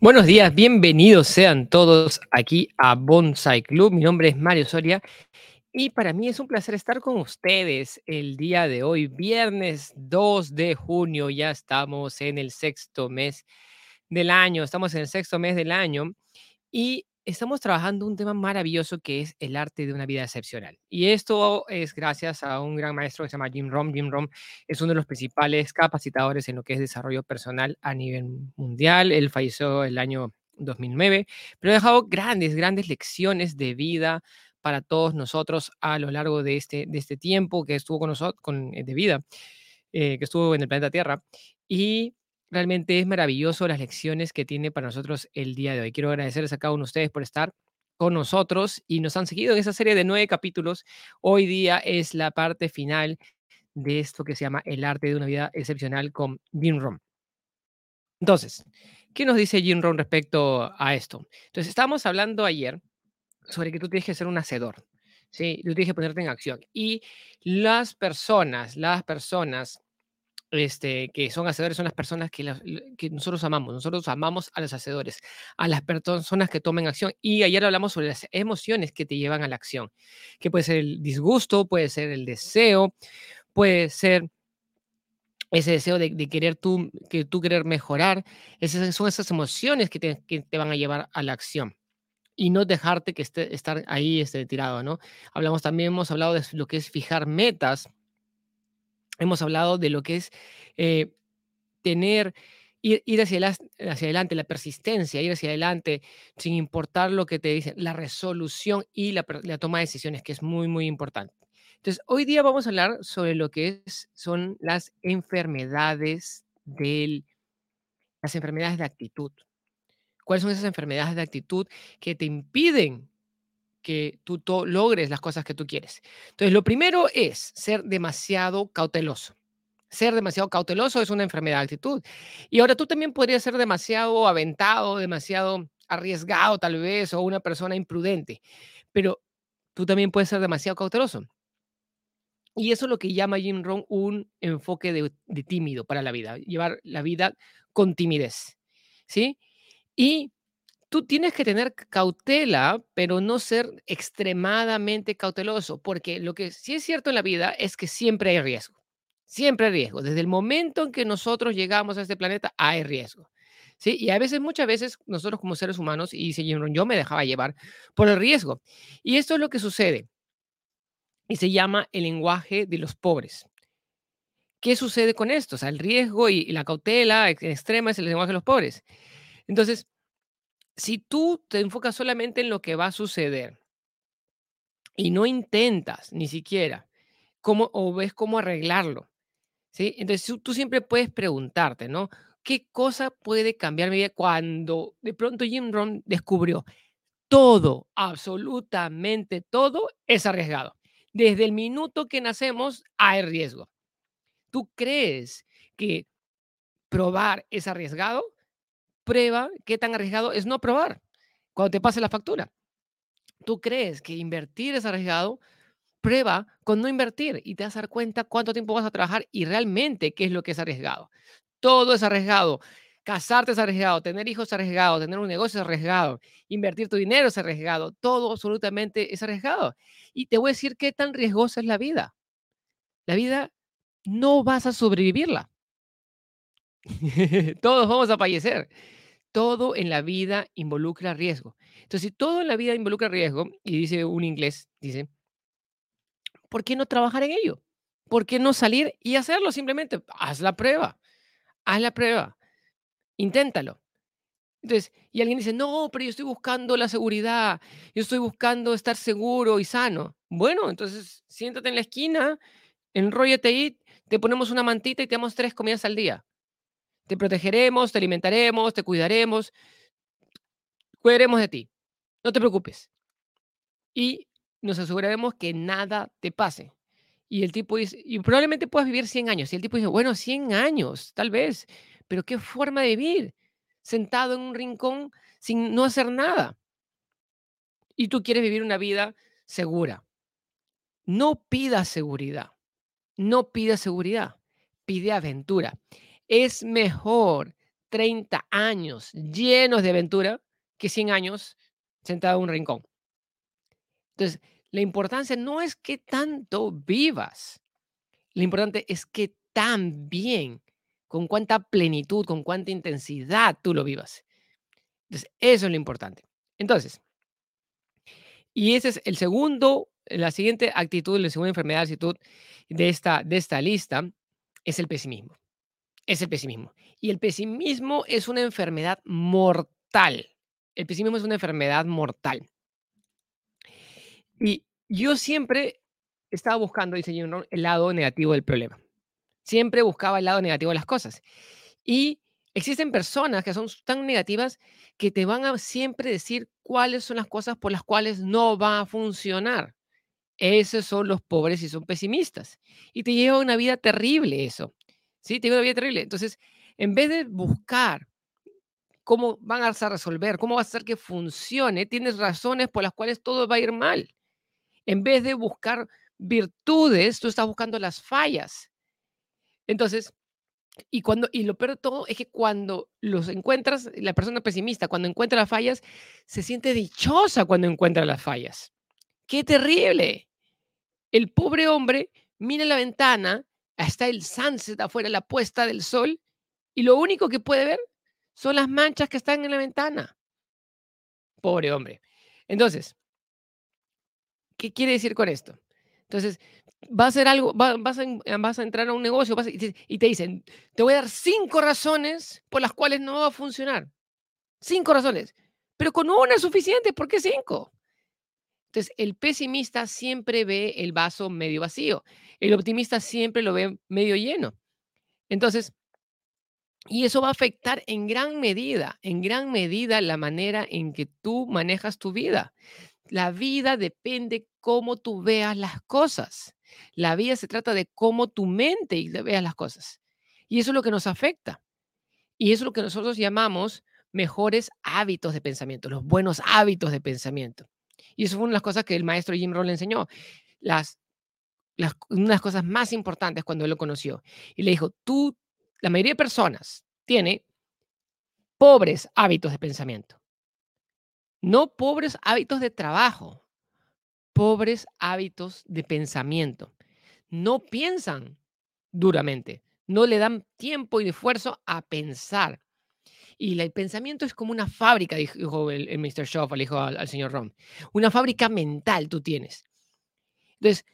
Buenos días, bienvenidos sean todos aquí a Bonsai Club. Mi nombre es Mario Soria y para mí es un placer estar con ustedes el día de hoy, viernes 2 de junio. Ya estamos en el sexto mes del año, estamos en el sexto mes del año y estamos trabajando un tema maravilloso que es el arte de una vida excepcional. Y esto es gracias a un gran maestro que se llama Jim Rom. Jim Rom es uno de los principales capacitadores en lo que es desarrollo personal a nivel mundial. Él falleció el año 2009, pero ha dejado grandes, grandes lecciones de vida para todos nosotros a lo largo de este, de este tiempo que estuvo con nosotros, con, de vida, eh, que estuvo en el planeta Tierra. Y Realmente es maravilloso las lecciones que tiene para nosotros el día de hoy. Quiero agradecerles a cada uno de ustedes por estar con nosotros y nos han seguido en esa serie de nueve capítulos. Hoy día es la parte final de esto que se llama El arte de una vida excepcional con Jim Rohn. Entonces, ¿qué nos dice Jim Rohn respecto a esto? Entonces, estábamos hablando ayer sobre que tú tienes que ser un hacedor, ¿sí? Tú tienes que ponerte en acción. Y las personas, las personas este, que son hacedores son las personas que, que nosotros amamos. Nosotros amamos a los hacedores, a las personas que tomen acción. Y ayer hablamos sobre las emociones que te llevan a la acción, que puede ser el disgusto, puede ser el deseo, puede ser ese deseo de, querer tú, que tú querer mejorar. Esas son esas emociones que te, que te van a llevar a la acción y no dejarte que esté, estar ahí este, tirado, ¿no? Hablamos también, hemos hablado de lo que es fijar metas, hemos hablado de lo que es eh, tener, ir, hacia, hacia, adelante, la persistencia, ir hacia adelante sin importar lo que te dicen, la resolución y la, toma de decisiones, que es muy, muy importante. Entonces, hoy día vamos a hablar sobre lo que es, son las enfermedades del, las enfermedades de actitud. ¿Cuáles son esas enfermedades de actitud que te impiden que tú logres las cosas que tú quieres. Entonces, lo primero es ser demasiado cauteloso. Ser demasiado cauteloso es una enfermedad de actitud. Y ahora tú también podrías ser demasiado aventado, demasiado arriesgado tal vez, o una persona imprudente, pero tú también puedes ser demasiado cauteloso. Y eso es lo que llama Jim Rohn un enfoque de, de tímido para la vida, llevar la vida con timidez. ¿Sí? Y tú tienes que tener cautela, pero no ser extremadamente cauteloso, porque lo que sí es cierto en la vida es que siempre hay riesgo. Siempre hay riesgo. Desde el momento en que nosotros llegamos a este planeta, hay riesgo. ¿Sí? Y a veces, muchas veces, nosotros como seres humanos, y yo me dejaba llevar por el riesgo. Y esto es lo que sucede. Y se llama el lenguaje de los pobres. ¿Qué sucede con esto? O sea, el riesgo y, y la cautela extrema es el lenguaje de los pobres. Entonces, si tú te enfocas solamente en lo que va a suceder y no intentas ni siquiera cómo o ves cómo arreglarlo, ¿sí? Entonces tú, siempre puedes preguntarte, ¿no? ¿Qué cosa puede cambiar mi vida cuando de pronto Jim Rohn descubrió todo, absolutamente todo es arriesgado? Desde el minuto que nacemos hay riesgo. ¿Tú crees que probar es arriesgado? Prueba qué tan arriesgado es no probar cuando te pase la factura. Tú crees que invertir es arriesgado, prueba con no invertir y te vas cuenta cuánto tiempo vas a trabajar y realmente qué es lo que es arriesgado. Todo es arriesgado. Casarte es arriesgado, tener hijos es arriesgado, tener un negocio es arriesgado, invertir tu dinero es arriesgado, todo absolutamente es arriesgado. Y te voy a decir qué tan riesgosa es la vida. La vida no vas a sobrevivirla. Todos vamos a fallecer todo en la vida involucra riesgo. Entonces, si todo en la vida involucra riesgo, y dice un inglés, dice, ¿por qué no trabajar en ello? ¿Por qué no salir y hacerlo simplemente? Haz la prueba, haz la prueba, inténtalo. Entonces, y alguien dice, no, pero yo estoy buscando la seguridad, yo estoy buscando estar seguro y sano. Bueno, entonces siéntate en la esquina, enróllate ahí, te ponemos una mantita y te damos tres comidas al día. Te protegeremos, te alimentaremos, te cuidaremos, cuidaremos de ti. No te preocupes. Y nos aseguraremos que nada te pase. Y el tipo dice, y probablemente puedas vivir 100 años. Y el tipo dice, bueno, 100 años, tal vez, pero qué forma de vivir, sentado en un rincón sin no hacer nada. Y tú quieres vivir una vida segura. No pidas seguridad, no pidas seguridad, pide aventura es mejor 30 años llenos de aventura que 100 años sentado en un rincón. Entonces, la importancia no es que tanto vivas, lo importante es que tan bien, con cuánta plenitud, con cuánta intensidad tú lo vivas. Entonces, eso es lo importante. Entonces, y ese es el segundo, la siguiente actitud, la segunda enfermedad, actitud de esta, de esta lista es el pesimismo. Es el pesimismo. Y el pesimismo es una enfermedad mortal. El pesimismo es una enfermedad mortal. Y yo siempre estaba buscando, dice Jim el lado negativo del problema. Siempre buscaba el lado negativo de las cosas. Y existen personas que son tan negativas que te van a siempre decir cuáles son las cosas por las cuales no va a funcionar. Esos son los pobres y son pesimistas. Y te lleva una vida terrible eso. ¿Sí? Lleva una vida terrible. Entonces, en vez de buscar cómo van a resolver, cómo va a hacer que funcione, tienes razones por las cuales todo va a ir mal. En vez de buscar virtudes, tú estás buscando las fallas. Entonces, y cuando y lo peor de todo es que cuando los encuentras, la persona pesimista, cuando encuentra las fallas, se siente dichosa cuando encuentra las fallas. ¡Qué terrible! El pobre hombre mira la ventana, está el sunset afuera, la puesta del sol, y lo único que puede ver son las manchas que están en la ventana. Pobre hombre. Entonces, ¿qué quiere decir con esto? Entonces, va a hacer algo, vas, a, entrar a un negocio y, te, dicen, te voy a dar cinco razones por las cuales no va a funcionar. Cinco razones. Pero con una es suficiente. ¿Por qué cinco? Entonces, el pesimista siempre ve el vaso medio vacío. El optimista siempre lo ve medio lleno. Entonces, y eso va a afectar en gran medida, en gran medida la manera en que tú manejas tu vida. La vida depende cómo tú veas las cosas. La vida se trata de cómo tu mente veas las cosas. Y eso es lo que nos afecta. Y eso es lo que nosotros llamamos mejores hábitos de pensamiento, los buenos hábitos de pensamiento. Y eso fue una de las cosas que el maestro Jim Rohn le enseñó. Las, las, una de las cosas más importantes cuando él lo conoció. Y le dijo, tú, la mayoría de personas tiene pobres hábitos de pensamiento. No pobres hábitos de trabajo, pobres hábitos de pensamiento. No piensan duramente, no le dan tiempo y esfuerzo a pensar. Y el pensamiento es como una fábrica, dijo el, Mr. Schoff, le dijo al, señor Rom. Una fábrica mental tú tienes. Entonces,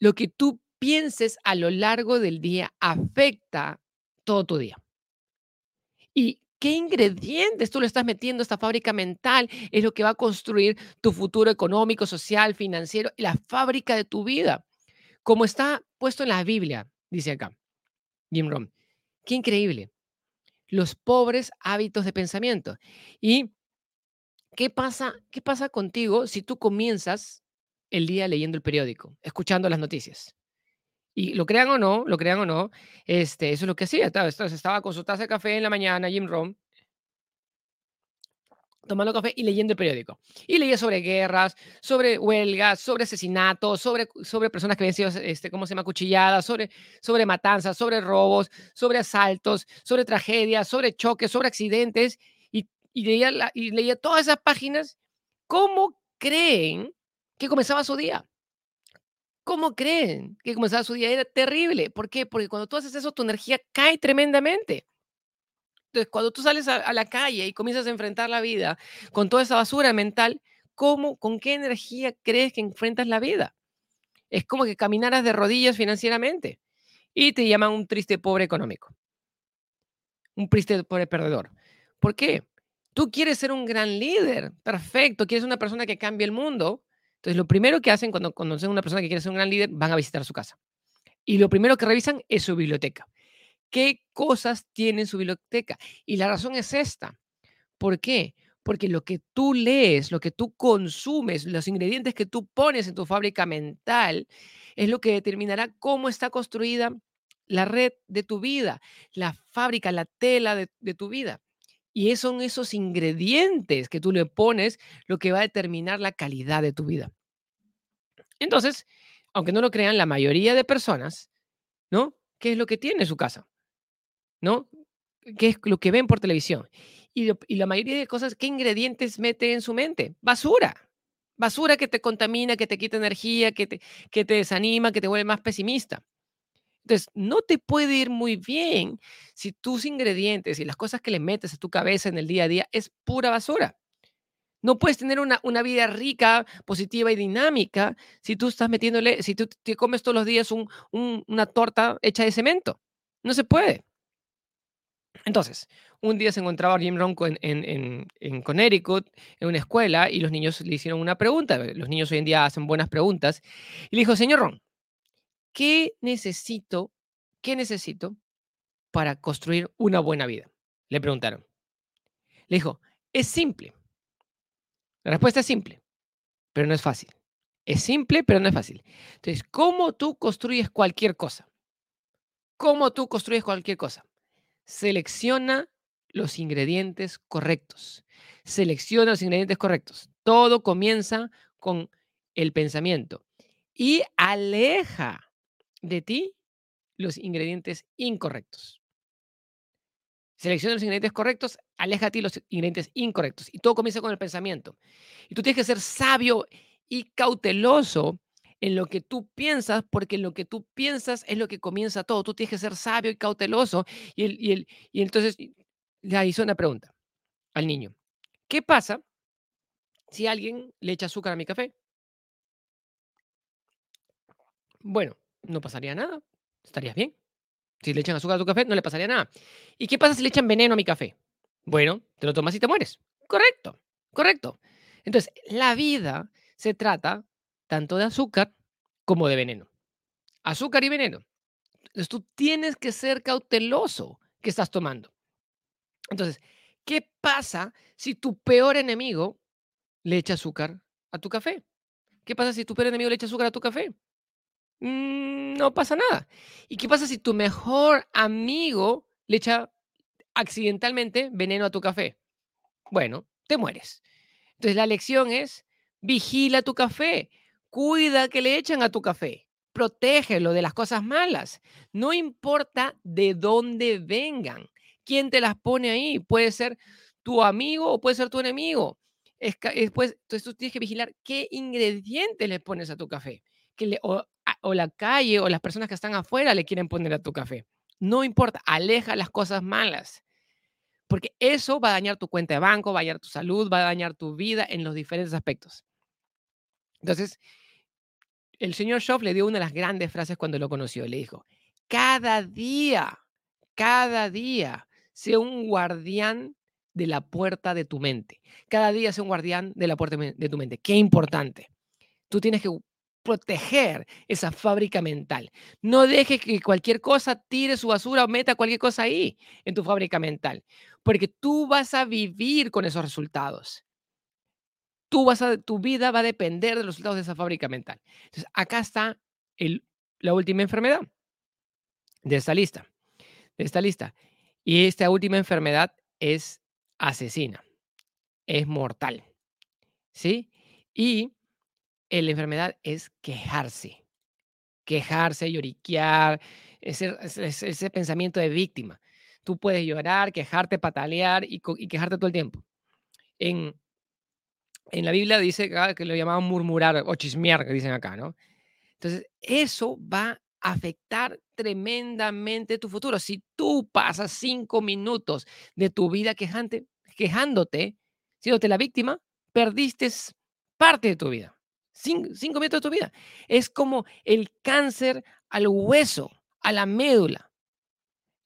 lo que tú pienses a lo largo del día afecta todo tu día. Y qué ingredientes tú le estás metiendo a esta fábrica mental es lo que va a construir tu futuro económico, social, financiero, la fábrica de tu vida. Como está puesto en la Biblia, dice acá Jim Rohn. Qué increíble. Los pobres hábitos de pensamiento. ¿Y qué pasa, qué pasa contigo si tú comienzas el día leyendo el periódico, escuchando las noticias? Y lo crean o no, lo crean o no, este, eso es lo que hacía. Estaba, estaba con su taza de café en la mañana, Jim Rom, tomando café y leyendo el periódico. Y leía sobre guerras, sobre huelgas, sobre asesinatos, sobre, sobre personas que habían sido, este, ¿cómo se llama?, cuchilladas, sobre, sobre matanzas, sobre robos, sobre asaltos, sobre tragedias, sobre choques, sobre accidentes. Y, y, leía, y leía todas esas páginas. ¿Cómo creen que comenzaba su día? ¿Cómo creen que comenzaba su día? Era terrible. ¿Por qué? Porque cuando tú haces eso, tu energía cae tremendamente. Entonces, cuando tú sales a, la calle y comienzas a enfrentar la vida con toda esa basura mental, ¿cómo, con qué energía crees que enfrentas la vida? Es como que caminaras de rodillas financieramente y te llaman un triste pobre económico. Un triste pobre perdedor. ¿Por qué? Tú quieres ser un gran líder, perfecto, quieres una persona que cambie el mundo, entonces, lo primero que hacen cuando conocen a una persona que quiere ser un gran líder, van a visitar su casa. Y lo primero que revisan es su biblioteca. ¿Qué cosas tiene su biblioteca? Y la razón es esta. ¿Por qué? Porque lo que tú lees, lo que tú consumes, los ingredientes que tú pones en tu fábrica mental, es lo que determinará cómo está construida la red de tu vida, la fábrica, la tela de, de tu vida. Y son esos ingredientes que tú le pones lo que va a determinar la calidad de tu vida. Entonces, aunque no lo crean, la mayoría de personas, ¿no? ¿Qué es lo que tiene su casa? ¿No? qué es lo que ven por televisión. Y, y la mayoría de cosas, ¿qué ingredientes mete en su mente? Basura. Basura que te contamina, que te quita energía, que te, que te desanima, que te vuelve más pesimista. Entonces, no te puede ir muy bien si tus ingredientes y las cosas que le metes a tu cabeza en el día a día es pura basura. No puedes tener una, una vida rica, positiva y dinámica si tú estás metiéndole, si tú te comes todos los días una torta hecha de cemento. No se puede. Entonces, un día se encontraba Jim Rohn en, en, en, Connecticut, en una escuela, y los niños le hicieron una pregunta. Los niños hoy en día hacen buenas preguntas. Y le dijo, señor Ron, ¿qué necesito, qué necesito para construir una buena vida? Le preguntaron. Le dijo, es simple. La respuesta es simple, pero no es fácil. Es simple, pero no es fácil. Entonces, ¿cómo tú construyes cualquier cosa? ¿Cómo tú construyes cualquier cosa? Selecciona los ingredientes correctos. Selecciona los ingredientes correctos. Todo comienza con el pensamiento y aleja de ti los ingredientes incorrectos. Selecciona los ingredientes correctos, aleja de ti los ingredientes incorrectos. Y todo comienza con el pensamiento. Y tú tienes que ser sabio y cauteloso en lo que tú piensas, porque en lo que tú piensas es lo que comienza todo. Tú tienes que ser sabio y cauteloso. Y, el, y, el, y entonces le hizo una pregunta al niño. ¿Qué pasa si alguien le echa azúcar a mi café? Bueno, no pasaría nada. Estarías bien. Si le echan azúcar a tu café, no le pasaría nada. ¿Y qué pasa si le echan veneno a mi café? Bueno, te lo tomas y te mueres. Correcto, correcto. Entonces, la vida se trata tanto de azúcar como de veneno. Azúcar y veneno. Entonces, tú tienes que ser cauteloso que estás tomando. Entonces, ¿qué pasa si tu peor enemigo le echa azúcar a tu café? ¿Qué pasa si tu peor enemigo le echa azúcar a tu café? Mm, no pasa nada. ¿Y qué pasa si tu mejor amigo le echa accidentalmente veneno a tu café? Bueno, te mueres. Entonces la lección es, vigila tu café, cuida que le echan a tu café, protégelo de las cosas malas. No importa de dónde vengan, quién te las pone ahí. Puede ser tu amigo o puede ser tu enemigo. Después, entonces tú tienes que vigilar qué ingredientes le pones a tu café. Que le, o la calle o las personas que están afuera le quieren poner a tu café. No importa, aleja las cosas malas. Porque eso va a dañar tu cuenta de banco, va a dañar tu salud, va a dañar tu vida en los diferentes aspectos. Entonces, el señor Schoff le dio una de las grandes frases cuando lo conoció. Le dijo, cada día, cada día, sea un guardián de la puerta de tu mente. Cada día sea un guardián de la puerta de tu mente. Qué importante. Tú tienes que proteger esa fábrica mental. No dejes que cualquier cosa tire su basura o meta cualquier cosa ahí en tu fábrica mental, porque tú vas a vivir con esos resultados. Tu vida va a depender de los resultados de esa fábrica mental. Entonces, acá está la última enfermedad de esta lista. De esta lista. Y esta última enfermedad es asesina. Es mortal. ¿Sí? Y la enfermedad es quejarse. Quejarse, lloriquear, ese, ese, pensamiento de víctima. Tú puedes llorar, quejarte, patalear y, quejarte todo el tiempo. En, en la Biblia dice que lo llamaban murmurar o chismear, que dicen acá, ¿no? Entonces, eso va a afectar tremendamente tu futuro. Si tú pasas cinco minutos de tu vida quejante, quejándote, siéndote la víctima, perdiste parte de tu vida. Cinco, minutos de tu vida. Es como el cáncer al hueso, a la médula.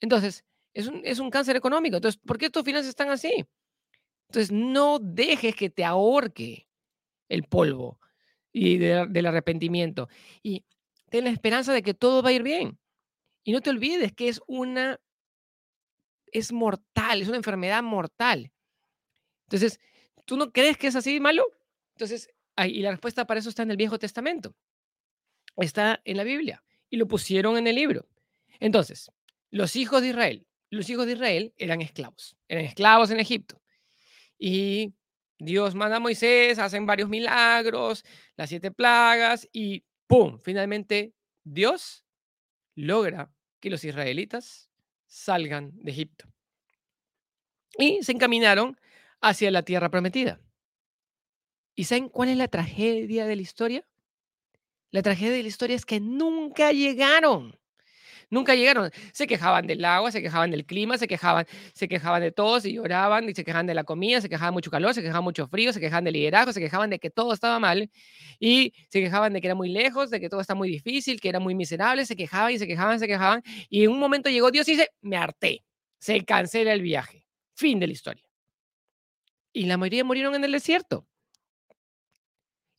Entonces, es un, es un cáncer económico. Entonces, ¿por qué tus finanzas están así? Entonces, no dejes que te ahorque el polvo y del arrepentimiento. Y ten la esperanza de que todo va a ir bien. Y no te olvides que es una, es mortal, es una enfermedad mortal. Entonces, ¿tú no crees que es así malo? Entonces, y la respuesta para eso está en el Viejo Testamento. Está en la Biblia. Y lo pusieron en el libro. Entonces, los hijos de Israel, los hijos de Israel eran esclavos. Eran esclavos en Egipto. Y Dios manda a Moisés, hacen varios milagros, las siete plagas y ¡pum! Finalmente Dios logra que los israelitas salgan de Egipto. y se encaminaron hacia la tierra prometida. ¿Y saben cuál es la tragedia de la historia? La tragedia de la historia es que nunca llegaron. Nunca llegaron. Se quejaban del agua, se quejaban del clima, se quejaban, se quejaban de todo, y lloraban, y se quejaban de la comida, se quejaban mucho calor, se quejaban mucho frío, se quejaban del liderazgo, se quejaban de que todo estaba mal y se quejaban de que era muy lejos, de que todo está muy difícil, que era muy miserable, se quejaban y se quejaban, se quejaban. Y en un momento llegó Dios y dice, me harté, se cancela el viaje. Fin de la historia. Y la mayoría murieron en el desierto.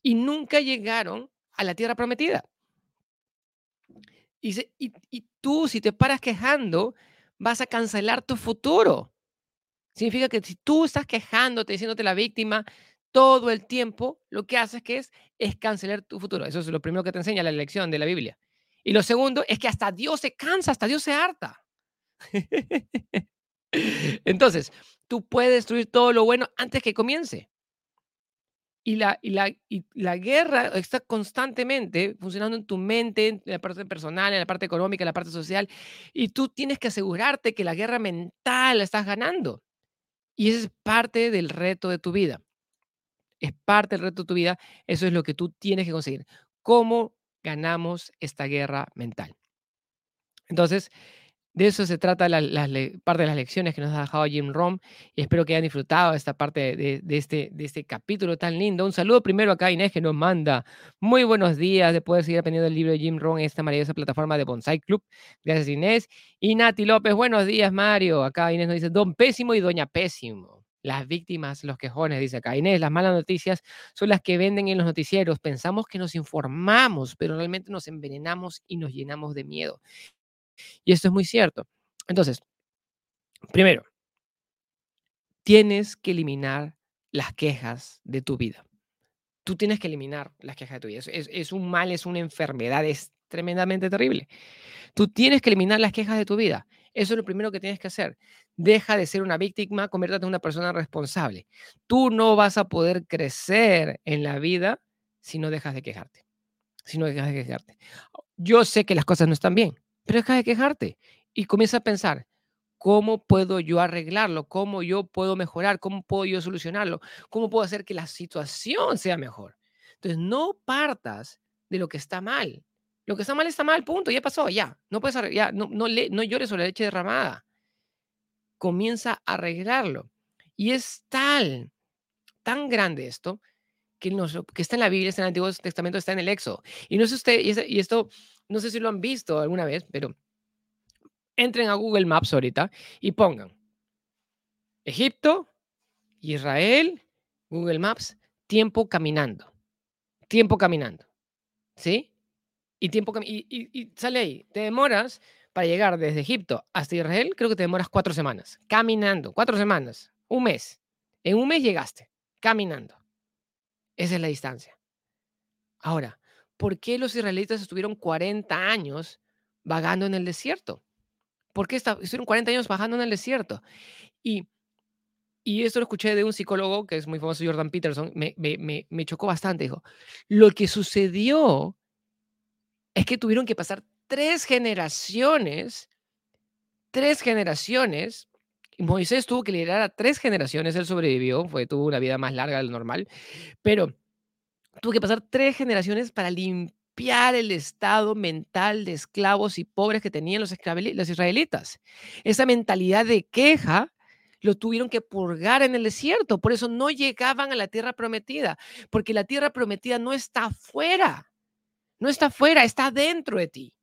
Y nunca llegaron a la tierra prometida. Y, tú, si te paras quejando, vas a cancelar tu futuro. Significa que si tú estás quejándote, diciéndote la víctima todo el tiempo, lo que haces que es, es cancelar tu futuro. Eso es lo primero que te enseña la lección de la Biblia. Y lo segundo es que hasta Dios se cansa, hasta Dios se harta. Entonces, tú puedes destruir todo lo bueno antes que comience. Y la, y, la, y la guerra está constantemente funcionando en tu mente, en la parte personal, en la parte económica, en la parte social. Y tú tienes que asegurarte que la guerra mental la estás ganando. Y ese es parte del reto de tu vida. Es parte del reto de tu vida. Eso es lo que tú tienes que conseguir. ¿Cómo ganamos esta guerra mental? Entonces, de eso se trata la, parte de las lecciones que nos ha dejado Jim Rom y espero que hayan disfrutado esta parte de, este, de este capítulo tan lindo. Un saludo primero acá a Inés que nos manda muy buenos días de poder seguir aprendiendo el libro de Jim Rom en esta maravillosa plataforma de Bonsai Club. Gracias Inés. Y Nati López, buenos días Mario. Acá Inés nos dice Don Pésimo y Doña Pésimo. Las víctimas, los quejones, dice acá. Inés, las malas noticias son las que venden en los noticieros. Pensamos que nos informamos, pero realmente nos envenenamos y nos llenamos de miedo. Y esto es muy cierto. Entonces, primero, tienes que eliminar las quejas de tu vida. Tú tienes que eliminar las quejas de tu vida. Es, un mal, es una enfermedad, es tremendamente terrible. Tú tienes que eliminar las quejas de tu vida. Eso es lo primero que tienes que hacer. Deja de ser una víctima, conviértate en una persona responsable. Tú no vas a poder crecer en la vida si no dejas de quejarte. Si no dejas de quejarte. Yo sé que las cosas no están bien, pero deja de quejarte y comienza a pensar, ¿cómo puedo yo arreglarlo? ¿Cómo yo puedo mejorar? ¿Cómo puedo yo solucionarlo? ¿Cómo puedo hacer que la situación sea mejor? Entonces, no partas de lo que está mal. Lo que está mal está mal, punto, ya pasó, ya. No puedes ya, no, no, le, no llores sobre la leche derramada. Comienza a arreglarlo. Y es tal, tan grande esto, que, que está en la Biblia, está en el Antiguo Testamento, está en el Éxodo. Y no sé usted, y esto no sé si lo han visto alguna vez, pero entren a Google Maps ahorita y pongan Egipto, Israel, Google Maps, tiempo caminando. Tiempo caminando. ¿Sí? Y, tiempo y, sale ahí. Te demoras para llegar desde Egipto hasta Israel, creo que te demoras cuatro semanas. Caminando. Cuatro semanas. Un mes. En un mes llegaste. Caminando. Esa es la distancia. Ahora, ¿por qué los israelitas estuvieron 40 años vagando en el desierto? ¿Por qué estuvieron 40 años vagando en el desierto? Y, y esto lo escuché de un psicólogo que es muy famoso, Jordan Peterson, me, me, me chocó bastante. Dijo, lo que sucedió es que tuvieron que pasar tres generaciones, tres generaciones, Moisés tuvo que liderar a tres generaciones, él sobrevivió, fue, tuvo una vida más larga de lo normal, pero tuvo que pasar tres generaciones para limpiar el estado mental de esclavos y pobres que tenían los, los israelitas. Esa mentalidad de queja lo tuvieron que purgar en el desierto, por eso no llegaban a la tierra prometida, porque la tierra prometida no está afuera, no está afuera, está dentro de ti.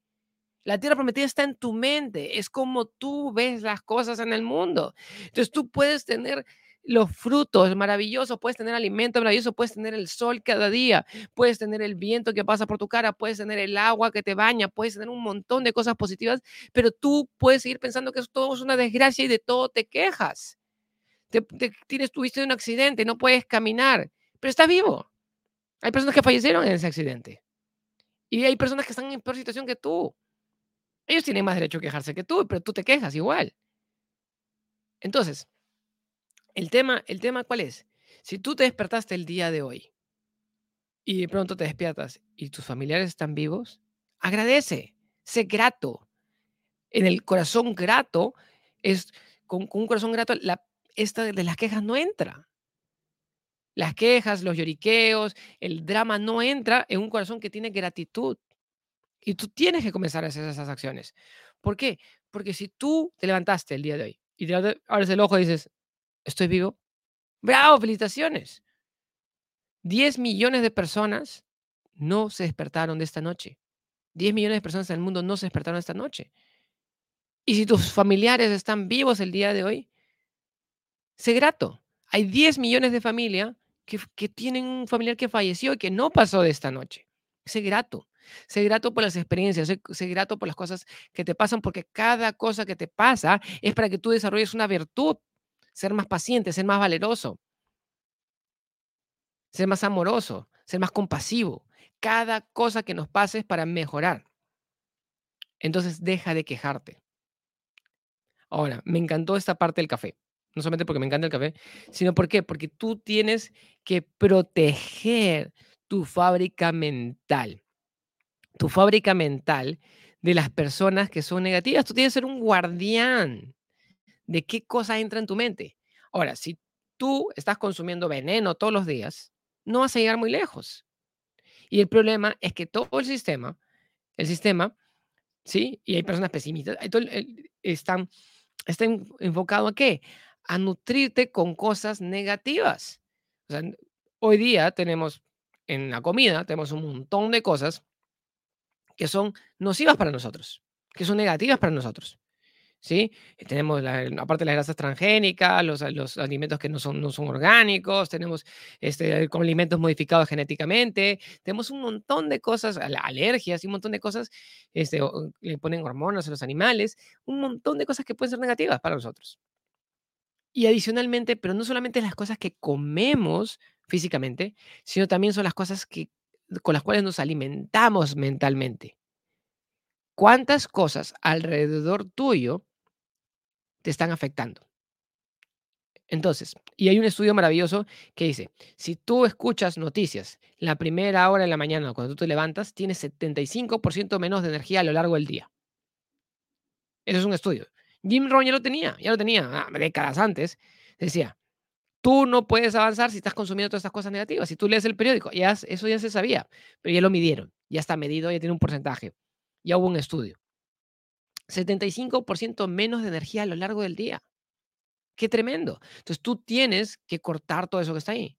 La tierra prometida está en tu mente, es como tú ves las cosas en el mundo. Entonces tú puedes tener los frutos maravillosos, puedes tener alimento maravilloso, puedes tener el sol cada día, puedes tener el viento que pasa por tu cara, puedes tener el agua que te baña, puedes tener un montón de cosas positivas, pero tú puedes seguir pensando que todo es una desgracia y de todo te quejas. Te, tienes, tuviste un accidente, no puedes caminar, pero estás vivo. Hay personas que fallecieron en ese accidente. Y hay personas que están en peor situación que tú. Ellos tienen más derecho a quejarse que tú, pero tú te quejas igual. Entonces, el tema, el tema cuál es? Si tú te despertaste el día de hoy y de pronto te despiertas y tus familiares están vivos, agradece, sé grato. En el corazón grato es con, un corazón grato, esta de las quejas no entra. Las quejas, los lloriqueos, el drama no entra en un corazón que tiene gratitud. Y tú tienes que comenzar a hacer esas acciones. ¿Por qué? Porque si tú te levantaste el día de hoy y te abres el ojo y dices, estoy vivo, bravo, felicitaciones. 10 millones de personas no se despertaron de esta noche. 10 millones de personas en el mundo no se despertaron esta noche. Y si tus familiares están vivos el día de hoy, sé grato. Hay 10 millones de familias que, tienen un familiar que falleció y que no pasó de esta noche. Sé grato. Sé grato por las experiencias, sé, grato por las cosas que te pasan, porque cada cosa que te pasa es para que tú desarrolles una virtud, ser más paciente, ser más valeroso, ser más amoroso, ser más compasivo. Cada cosa que nos pase es para mejorar. Entonces deja de quejarte. Ahora, me encantó esta parte del café no solamente porque me encanta el café, sino ¿por qué? Porque tú tienes que proteger tu fábrica mental, tu fábrica mental de las personas que son negativas. Tú tienes que ser un guardián de qué cosa entra en tu mente. Ahora, si tú estás consumiendo veneno todos los días, no vas a llegar muy lejos. Y el problema es que todo el sistema, el sistema, ¿sí? Y hay personas pesimistas, están, están enfocados a qué? a nutrirte con cosas negativas. hoy día tenemos en la comida, tenemos un montón de cosas que son nocivas para nosotros, que son negativas para nosotros. ¿Sí? Tenemos, la, aparte de las grasas transgénicas, los, los, alimentos que no son, no son orgánicos, tenemos este, alimentos modificados genéticamente, tenemos un montón de cosas, alergias y un montón de cosas, este, le ponen hormonas a los animales, un montón de cosas que pueden ser negativas para nosotros. Y adicionalmente, pero no solamente las cosas que comemos físicamente, sino también son las cosas que, con las cuales nos alimentamos mentalmente. ¿Cuántas cosas alrededor tuyo te están afectando? Entonces, y hay un estudio maravilloso que dice, si tú escuchas noticias la primera hora de la mañana cuando tú te levantas, tienes 75% menos de energía a lo largo del día. Eso es un estudio. Jim Rohn ya lo tenía, ya lo tenía ah, décadas antes. Decía, tú no puedes avanzar si estás consumiendo todas estas cosas negativas. Si tú lees el periódico, ya, eso ya se sabía, pero ya lo midieron, ya está medido, ya tiene un porcentaje, ya hubo un estudio. 75% menos de energía a lo largo del día. Qué tremendo. Entonces tú tienes que cortar todo eso que está ahí.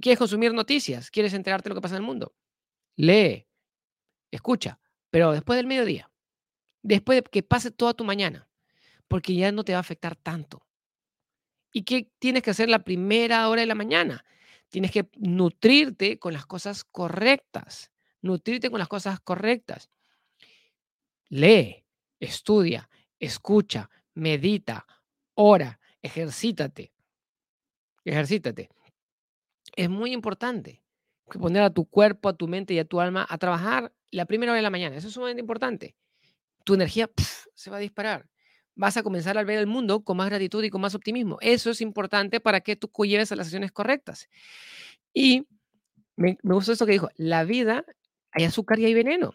¿Quieres consumir noticias? ¿Quieres enterarte de lo que pasa en el mundo? Lee, escucha, pero después del mediodía después de que pase toda tu mañana, porque ya no te va a afectar tanto. ¿Y qué tienes que hacer la primera hora de la mañana? Tienes que nutrirte con las cosas correctas, nutrirte con las cosas correctas. Lee, estudia, escucha, medita, ora, ejercítate. Ejercítate. Es muy importante poner a tu cuerpo, a tu mente y a tu alma a trabajar la primera hora de la mañana. Eso es sumamente importante tu energía se va a disparar. Vas a comenzar a ver el mundo con más gratitud y con más optimismo. Eso es importante para que tú lleves a las acciones correctas. Y me, me gustó esto que dijo, la vida hay azúcar y hay veneno.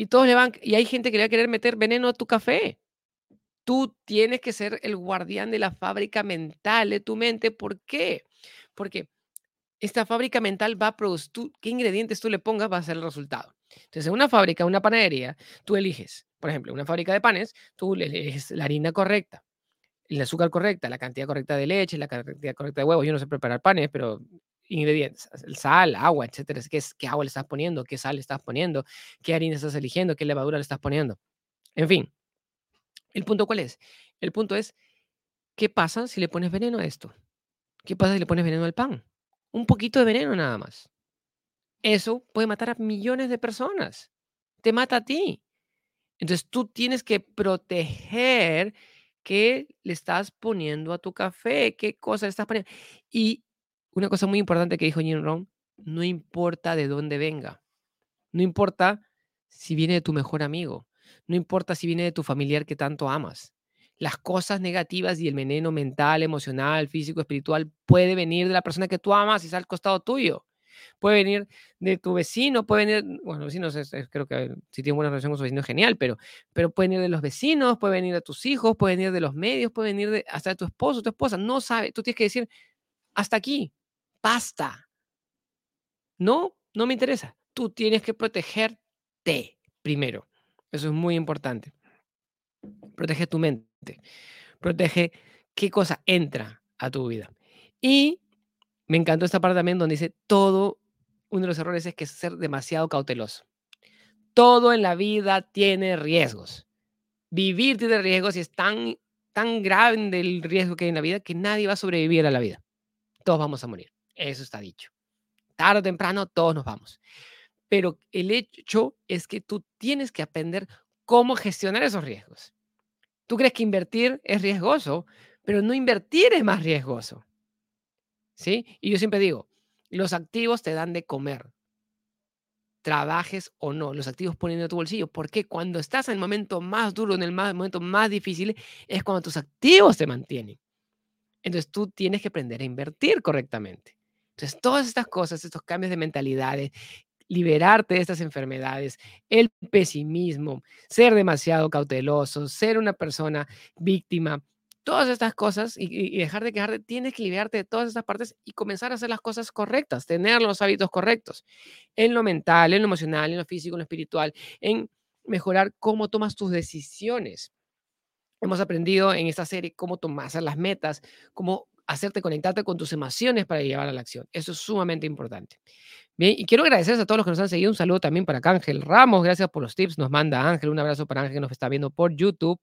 Y todos le van, y hay gente que le va a querer meter veneno a tu café. Tú tienes que ser el guardián de la fábrica mental de tu mente. ¿Por qué? Porque esta fábrica mental va a producir, qué ingredientes tú le pongas va a ser el resultado. Entonces, en una fábrica, una panadería, tú eliges, por ejemplo, una fábrica de panes, tú eliges la harina correcta, el azúcar correcta, la cantidad correcta de leche, la cantidad correcta de huevos. Yo no sé preparar panes, pero ingredientes, sal, agua, etcétera. ¿Qué, qué agua le estás poniendo? ¿Qué sal le estás poniendo? ¿Qué harina estás eligiendo? ¿Qué levadura le estás poniendo? En fin, ¿el punto cuál es? El punto es, ¿qué pasa si le pones veneno a esto? ¿Qué pasa si le pones veneno al pan? Un poquito de veneno nada más. Eso puede matar a millones de personas. Te mata a ti. Entonces tú tienes que proteger qué le estás poniendo a tu café, qué cosa le estás poniendo. Y una cosa muy importante que dijo Jim Rohn, no importa de dónde venga, no importa si viene de tu mejor amigo, no importa si viene de tu familiar que tanto amas. Las cosas negativas y el veneno mental, emocional, físico, espiritual puede venir de la persona que tú amas y está al costado tuyo. Puede venir de tu vecino, puede venir, bueno, vecinos, creo que si tienes buena relación con su vecino es genial, pero, pero puede venir de los vecinos, puede venir de tus hijos, puede venir de los medios, puede venir de, hasta de tu esposo, tu esposa. No sabe, tú tienes que decir, hasta aquí, basta. No, no me interesa. Tú tienes que protegerte primero. Eso es muy importante. Protege tu mente. Protege qué cosa entra a tu vida. Y me encantó esta parte también donde dice todo, uno de los errores es que es ser demasiado cauteloso. Todo en la vida tiene riesgos. Vivir tiene riesgos y es tan, tan grande el riesgo que hay en la vida que nadie va a sobrevivir a la vida. Todos vamos a morir. Eso está dicho. Tarde o temprano todos nos vamos. Pero el hecho es que tú tienes que aprender cómo gestionar esos riesgos. Tú crees que invertir es riesgoso, pero no invertir es más riesgoso. ¿Sí? Y yo siempre digo, los activos te dan de comer. Trabajes o no, los activos ponen en tu bolsillo. Porque cuando estás en el momento más duro, en el momento más difícil, es cuando tus activos te mantienen. Entonces tú tienes que aprender a invertir correctamente. Entonces, todas estas cosas, estos cambios de mentalidades, liberarte de estas enfermedades, el pesimismo, ser demasiado cauteloso, ser una persona víctima, todas estas cosas y, dejar de quejarte, tienes que liberarte de todas estas partes y comenzar a hacer las cosas correctas, tener los hábitos correctos en lo mental, en lo emocional, en lo físico, en lo espiritual, en mejorar cómo tomas tus decisiones. Hemos aprendido en esta serie cómo tomar las metas, cómo hacerte conectarte con tus emociones para llevar a la acción. Eso es sumamente importante. Bien, y quiero agradecerles a todos los que nos han seguido. Un saludo también para Ángel Ramos. Gracias por los tips. Nos manda Ángel. Un abrazo para Ángel que nos está viendo por YouTube.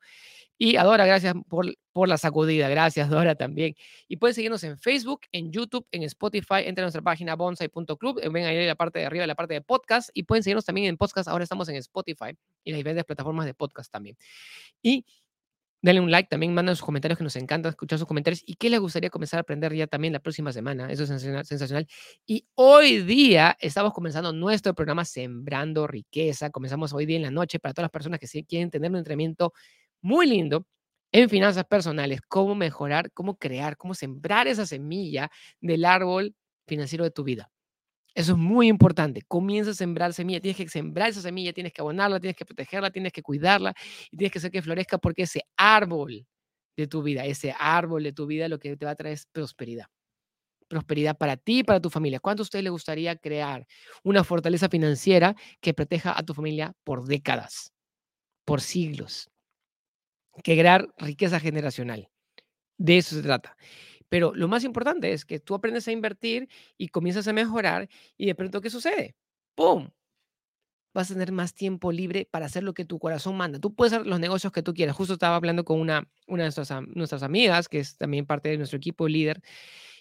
Y a Dora, gracias por, por la sacudida. Gracias, Dora, también. Y pueden seguirnos en Facebook, en YouTube, en Spotify. Entre a nuestra página bonsai.club. Ven ahí en la parte de arriba, en la parte de podcast. Y pueden seguirnos también en podcast. Ahora estamos en Spotify y las diferentes plataformas de podcast también. Y Denle un like, también manden sus comentarios que nos encanta escuchar sus comentarios y qué les gustaría comenzar a aprender ya también la próxima semana. Eso es sensacional. Y hoy día estamos comenzando nuestro programa Sembrando Riqueza. Comenzamos hoy día en la noche para todas las personas que quieren tener un entrenamiento muy lindo en finanzas personales, cómo mejorar, cómo crear, cómo sembrar esa semilla del árbol financiero de tu vida. Eso es muy importante. Comienza a sembrar semilla. Tienes que sembrar esa semilla, tienes que abonarla, tienes que protegerla, tienes que cuidarla y tienes que hacer que florezca porque ese árbol de tu vida, ese árbol de tu vida lo que te va a traer es prosperidad. Prosperidad para ti y para tu familia. ¿Cuánto a usted le gustaría crear una fortaleza financiera que proteja a tu familia por décadas, por siglos? Que crear riqueza generacional. De eso se trata. Pero lo más importante es que tú aprendes a invertir y comienzas a mejorar y de pronto, ¿qué sucede? ¡Pum! Vas a tener más tiempo libre para hacer lo que tu corazón manda. Tú puedes hacer los negocios que tú quieras. Justo estaba hablando con una, de nuestras, amigas, que es también parte de nuestro equipo líder,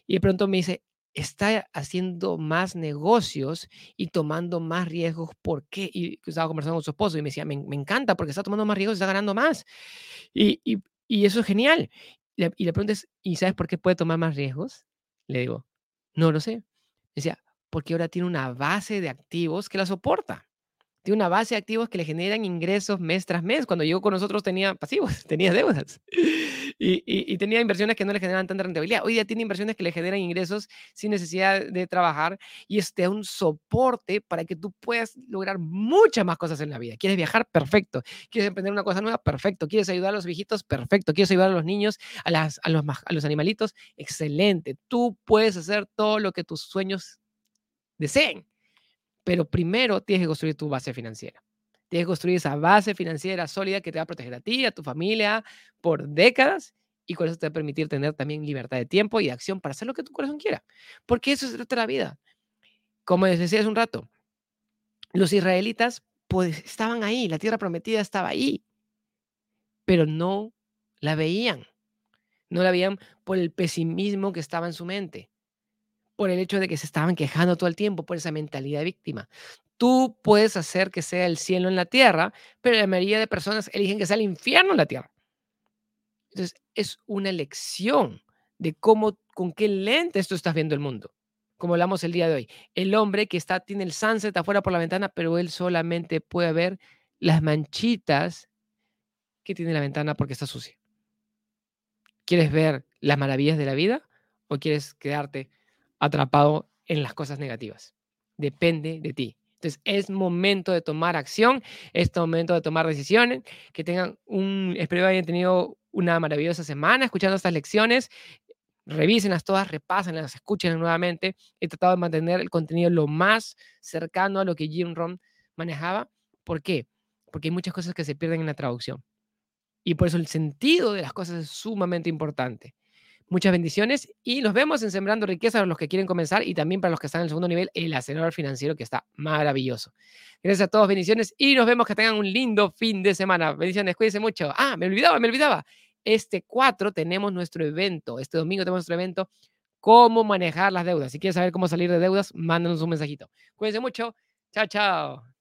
y de pronto me dice, está haciendo más negocios y tomando más riesgos. ¿Por qué? Y estaba conversando con su esposo y me decía, me, encanta porque está tomando más riesgos está ganando más. Y, eso es genial. Y la pregunta es, ¿y sabes por qué puede tomar más riesgos? Le digo, no lo sé. Decía, porque ahora tiene una base de activos que la soporta tiene una base de activos que le generan ingresos mes tras mes. Cuando llegó con nosotros tenía pasivos, tenía deudas y, tenía inversiones que no le generan tanta rentabilidad. Hoy día tiene inversiones que le generan ingresos sin necesidad de trabajar y es un soporte para que tú puedas lograr muchas más cosas en la vida. ¿Quieres viajar? Perfecto. ¿Quieres emprender una cosa nueva? Perfecto. ¿Quieres ayudar a los viejitos? Perfecto. ¿Quieres ayudar a los niños, a, las, a, los, a los animalitos? Excelente. Tú puedes hacer todo lo que tus sueños deseen pero primero tienes que construir tu base financiera. Tienes que construir esa base financiera sólida que te va a proteger a ti, a tu familia por décadas y con eso te va a permitir tener también libertad de tiempo y de acción para hacer lo que tu corazón quiera. Porque eso se trata la vida. Como les decía hace un rato, los israelitas pues estaban ahí, la tierra prometida estaba ahí, pero no la veían. No la veían por el pesimismo que estaba en su mente por el hecho de que se estaban quejando todo el tiempo por esa mentalidad de víctima. Tú puedes hacer que sea el cielo en la tierra, pero la mayoría de personas eligen que sea el infierno en la tierra. Entonces, es una elección de cómo, con qué lentes tú estás viendo el mundo. Como hablamos el día de hoy. El hombre que está, tiene el sunset afuera por la ventana, pero él solamente puede ver las manchitas que tiene la ventana porque está sucia. ¿Quieres ver las maravillas de la vida o quieres quedarte atrapado en las cosas negativas. depende de ti. Entonces, es momento de tomar acción, es momento de tomar decisiones, que tengan un, espero que hayan tenido una maravillosa semana escuchando estas lecciones. Revísenlas todas, repásenlas, escuchen nuevamente. He tratado de mantener el contenido lo más cercano a lo que Jim Ron manejaba. ¿Por qué? Porque hay muchas cosas que se pierden en la traducción. Y por eso el sentido de las cosas es sumamente importante. Muchas bendiciones y nos vemos en Sembrando Riqueza para los que quieren comenzar y también para los que están en el segundo nivel, el acelerador financiero que está maravilloso. Gracias a todos, bendiciones y nos vemos que tengan un lindo fin de semana. Bendiciones, cuídense mucho. Ah, me olvidaba, me olvidaba. Este 4 tenemos nuestro evento, este domingo tenemos nuestro evento, cómo manejar las deudas. Si quieres saber cómo salir de deudas, mándanos un mensajito. Cuídense mucho. Chao, chao.